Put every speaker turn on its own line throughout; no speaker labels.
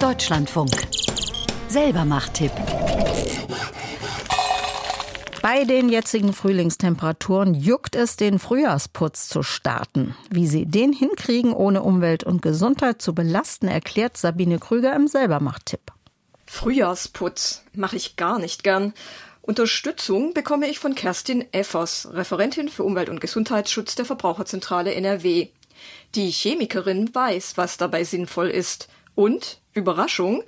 Deutschlandfunk. Selbermacht-Tipp.
Bei den jetzigen Frühlingstemperaturen juckt es, den Frühjahrsputz zu starten. Wie Sie den hinkriegen, ohne Umwelt und Gesundheit zu belasten, erklärt Sabine Krüger im Selbermacht-Tipp.
Frühjahrsputz mache ich gar nicht gern. Unterstützung bekomme ich von Kerstin Effers, Referentin für Umwelt- und Gesundheitsschutz der Verbraucherzentrale NRW. Die Chemikerin weiß, was dabei sinnvoll ist. Und, Überraschung,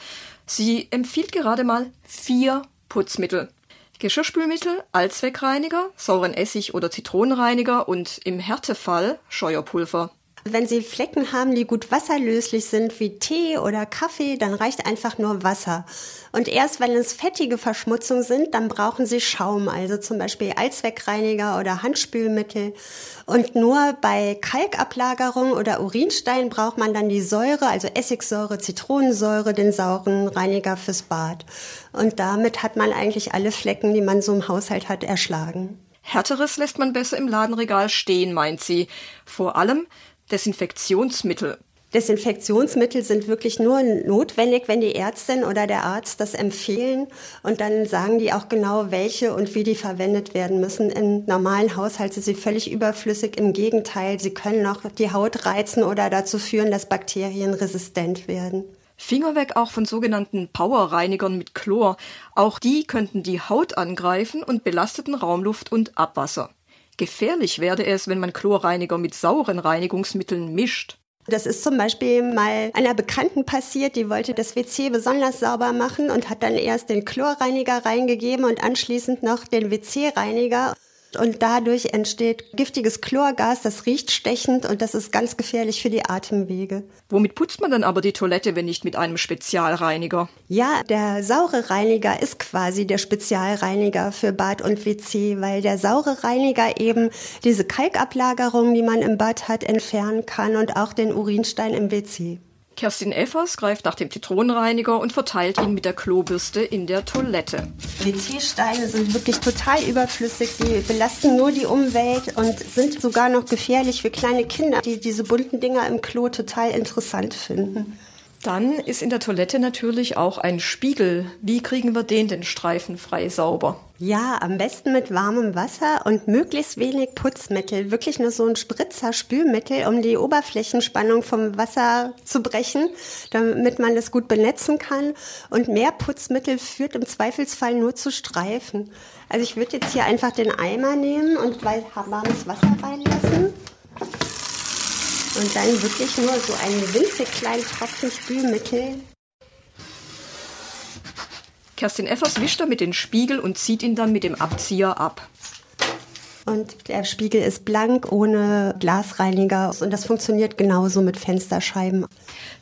sie empfiehlt gerade mal vier Putzmittel. Geschirrspülmittel, Allzweckreiniger, sauren Essig oder Zitronenreiniger und im Härtefall Scheuerpulver.
Wenn Sie Flecken haben, die gut wasserlöslich sind, wie Tee oder Kaffee, dann reicht einfach nur Wasser. Und erst wenn es fettige Verschmutzungen sind, dann brauchen Sie Schaum, also zum Beispiel Allzweckreiniger oder Handspülmittel. Und nur bei Kalkablagerung oder Urinstein braucht man dann die Säure, also Essigsäure, Zitronensäure, den sauren Reiniger fürs Bad. Und damit hat man eigentlich alle Flecken, die man so im Haushalt hat, erschlagen.
Härteres lässt man besser im Ladenregal stehen, meint sie. Vor allem, Desinfektionsmittel.
Desinfektionsmittel sind wirklich nur notwendig, wenn die Ärztin oder der Arzt das empfehlen. Und dann sagen die auch genau, welche und wie die verwendet werden müssen. Im normalen Haushalt sind sie völlig überflüssig. Im Gegenteil, sie können auch die Haut reizen oder dazu führen, dass Bakterien resistent werden.
Finger weg auch von sogenannten Powerreinigern mit Chlor. Auch die könnten die Haut angreifen und belasteten Raumluft und Abwasser. Gefährlich werde es, wenn man Chlorreiniger mit sauren Reinigungsmitteln mischt.
Das ist zum Beispiel mal einer Bekannten passiert, die wollte das WC besonders sauber machen und hat dann erst den Chlorreiniger reingegeben und anschließend noch den WC-Reiniger und dadurch entsteht giftiges Chlorgas, das riecht stechend und das ist ganz gefährlich für die Atemwege.
Womit putzt man dann aber die Toilette, wenn nicht mit einem Spezialreiniger?
Ja, der saure Reiniger ist quasi der Spezialreiniger für Bad und WC, weil der saure Reiniger eben diese Kalkablagerung, die man im Bad hat, entfernen kann und auch den Urinstein im WC.
Kerstin Effers greift nach dem Zitronenreiniger und verteilt ihn mit der Klobürste in der Toilette.
WC-Steine sind wirklich total überflüssig. Die belasten nur die Umwelt und sind sogar noch gefährlich für kleine Kinder, die diese bunten Dinger im Klo total interessant finden.
Dann ist in der Toilette natürlich auch ein Spiegel. Wie kriegen wir den denn streifenfrei sauber?
Ja, am besten mit warmem Wasser und möglichst wenig Putzmittel. Wirklich nur so ein Spritzer Spülmittel, um die Oberflächenspannung vom Wasser zu brechen, damit man das gut benetzen kann. Und mehr Putzmittel führt im Zweifelsfall nur zu Streifen. Also ich würde jetzt hier einfach den Eimer nehmen und warmes Wasser reinlassen. Und dann wirklich nur so einen winzig kleinen Tropfen Spülmittel.
Kerstin Effers wischt damit den Spiegel und zieht ihn dann mit dem Abzieher ab.
Und der Spiegel ist blank, ohne Glasreiniger. Und das funktioniert genauso mit Fensterscheiben.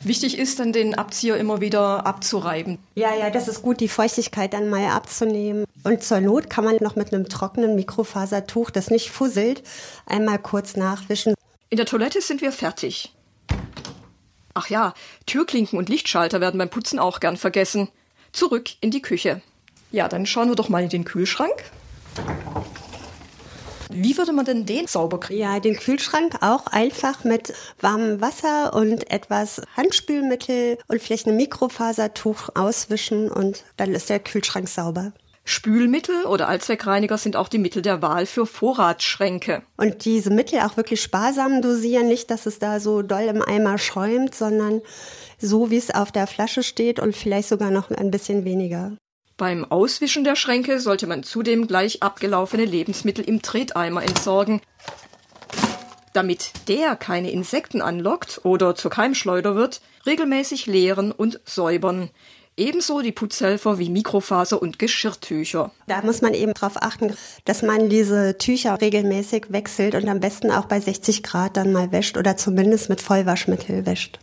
Wichtig ist dann, den Abzieher immer wieder abzureiben.
Ja, ja, das ist gut, die Feuchtigkeit dann mal abzunehmen. Und zur Not kann man noch mit einem trockenen Mikrofasertuch, das nicht fusselt, einmal kurz nachwischen.
In der Toilette sind wir fertig. Ach ja, Türklinken und Lichtschalter werden beim Putzen auch gern vergessen. Zurück in die Küche. Ja, dann schauen wir doch mal in den Kühlschrank. Wie würde man denn den sauber kriegen?
Ja, den Kühlschrank auch einfach mit warmem Wasser und etwas Handspülmittel und vielleicht ein Mikrofasertuch auswischen und dann ist der Kühlschrank sauber.
Spülmittel oder Allzweckreiniger sind auch die Mittel der Wahl für Vorratsschränke.
Und diese Mittel auch wirklich sparsam dosieren, nicht, dass es da so doll im Eimer schäumt, sondern so, wie es auf der Flasche steht und vielleicht sogar noch ein bisschen weniger.
Beim Auswischen der Schränke sollte man zudem gleich abgelaufene Lebensmittel im Treteimer entsorgen. Damit der keine Insekten anlockt oder zur Keimschleuder wird, regelmäßig leeren und säubern. Ebenso die Putzhelfer wie Mikrofaser und Geschirrtücher.
Da muss man eben darauf achten, dass man diese Tücher regelmäßig wechselt und am besten auch bei 60 Grad dann mal wäscht oder zumindest mit Vollwaschmittel wäscht.